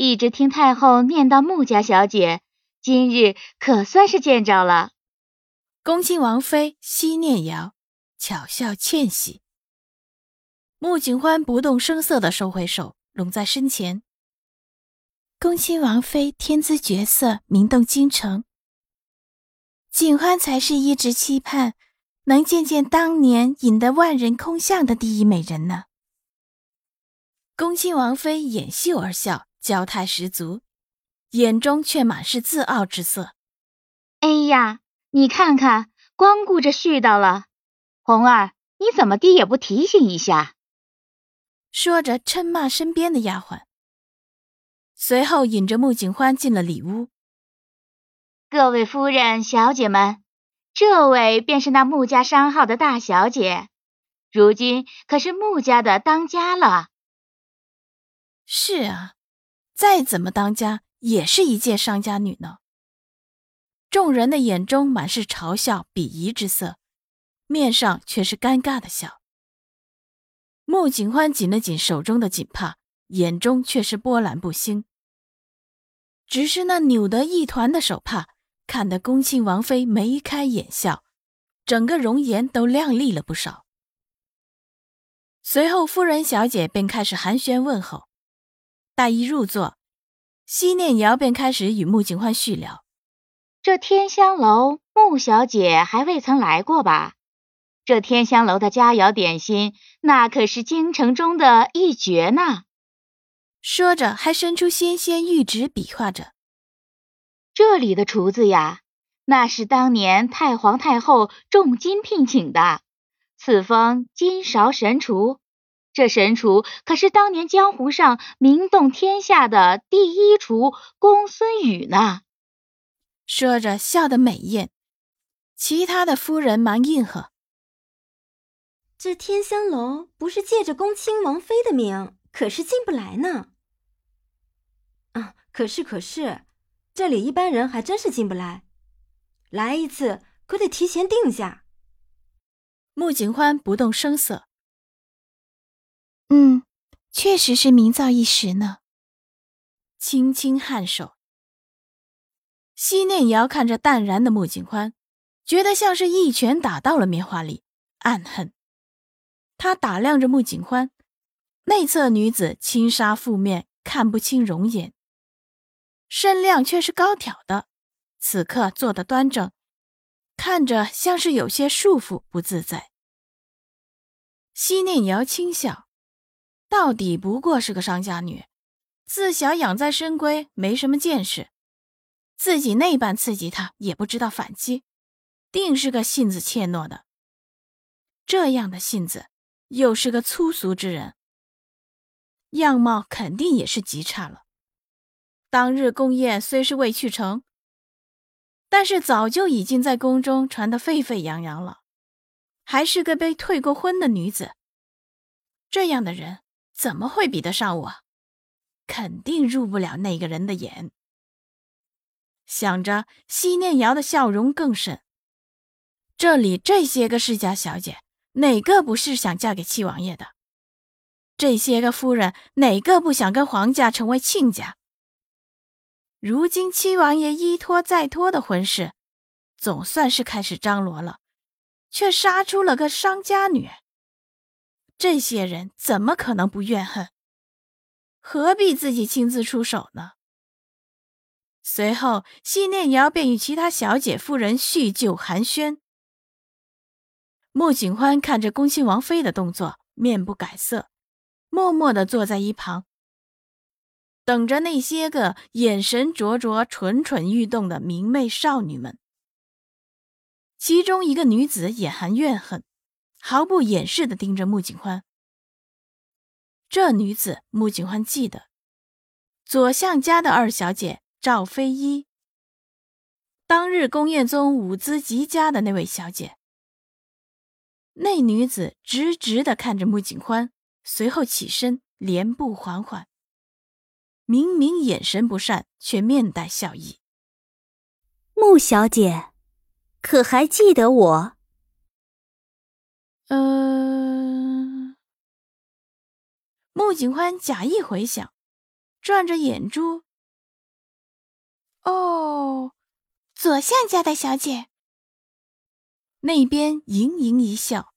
一直听太后念叨穆家小姐，今日可算是见着了。恭亲王妃惜念瑶巧笑倩兮。穆景欢不动声色地收回手，拢在身前。恭亲王妃天姿绝色，名动京城。景欢才是一直期盼能见见当年引得万人空巷的第一美人呢。恭亲王妃掩袖而笑。娇态十足，眼中却满是自傲之色。哎呀，你看看，光顾着絮叨了。红儿，你怎么地也不提醒一下？说着，嗔骂身边的丫鬟。随后，引着穆景欢进了里屋。各位夫人、小姐们，这位便是那穆家商号的大小姐，如今可是穆家的当家了。是啊。再怎么当家，也是一介商家女呢。众人的眼中满是嘲笑、鄙夷之色，面上却是尴尬的笑。穆景欢紧了紧手中的锦帕，眼中却是波澜不兴。只是那扭得一团的手帕，看得恭亲王妃眉开眼笑，整个容颜都靓丽了不少。随后，夫人、小姐便开始寒暄问候。待一入座，西念瑶便开始与穆景欢叙聊。这天香楼穆小姐还未曾来过吧？这天香楼的佳肴点心，那可是京城中的一绝呢。说着，还伸出纤纤玉指比划着。这里的厨子呀，那是当年太皇太后重金聘请的，赐封金勺神厨。这神厨可是当年江湖上名动天下的第一厨公孙羽呢。说着笑得美艳，其他的夫人忙应和：“这天香楼不是借着恭亲王妃的名，可是进不来呢。”啊，可是可是，这里一般人还真是进不来，来一次可得提前定下。穆景欢不动声色。嗯，确实是名噪一时呢。轻轻颔首，西念瑶看着淡然的穆景欢，觉得像是一拳打到了棉花里，暗恨。他打量着穆景欢，内侧女子轻纱覆面，看不清容颜，身量却是高挑的，此刻坐得端正，看着像是有些束缚不自在。西念瑶轻笑。到底不过是个商家女，自小养在深闺，没什么见识，自己那般刺激她也不知道反击，定是个性子怯懦的。这样的性子，又是个粗俗之人，样貌肯定也是极差了。当日宫宴虽是未去成，但是早就已经在宫中传得沸沸扬扬了，还是个被退过婚的女子，这样的人。怎么会比得上我？肯定入不了那个人的眼。想着，西念瑶的笑容更甚。这里这些个世家小姐，哪个不是想嫁给七王爷的？这些个夫人，哪个不想跟皇家成为亲家？如今七王爷一拖再拖的婚事，总算是开始张罗了，却杀出了个商家女。这些人怎么可能不怨恨？何必自己亲自出手呢？随后，西念瑶便与其他小姐夫人叙旧寒暄。穆景欢看着恭亲王妃的动作，面不改色，默默地坐在一旁，等着那些个眼神灼灼、蠢蠢欲动的明媚少女们。其中一个女子眼含怨恨。毫不掩饰的盯着穆景欢。这女子，穆景欢记得，左相家的二小姐，赵飞一，当日宫宴中舞姿极佳的那位小姐。那女子直直的看着穆景欢，随后起身，连步缓缓，明明眼神不善，却面带笑意。穆小姐，可还记得我？嗯。穆景欢假意回想，转着眼珠。哦，左相家的小姐。那边盈盈一笑。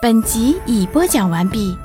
本集已播讲完毕。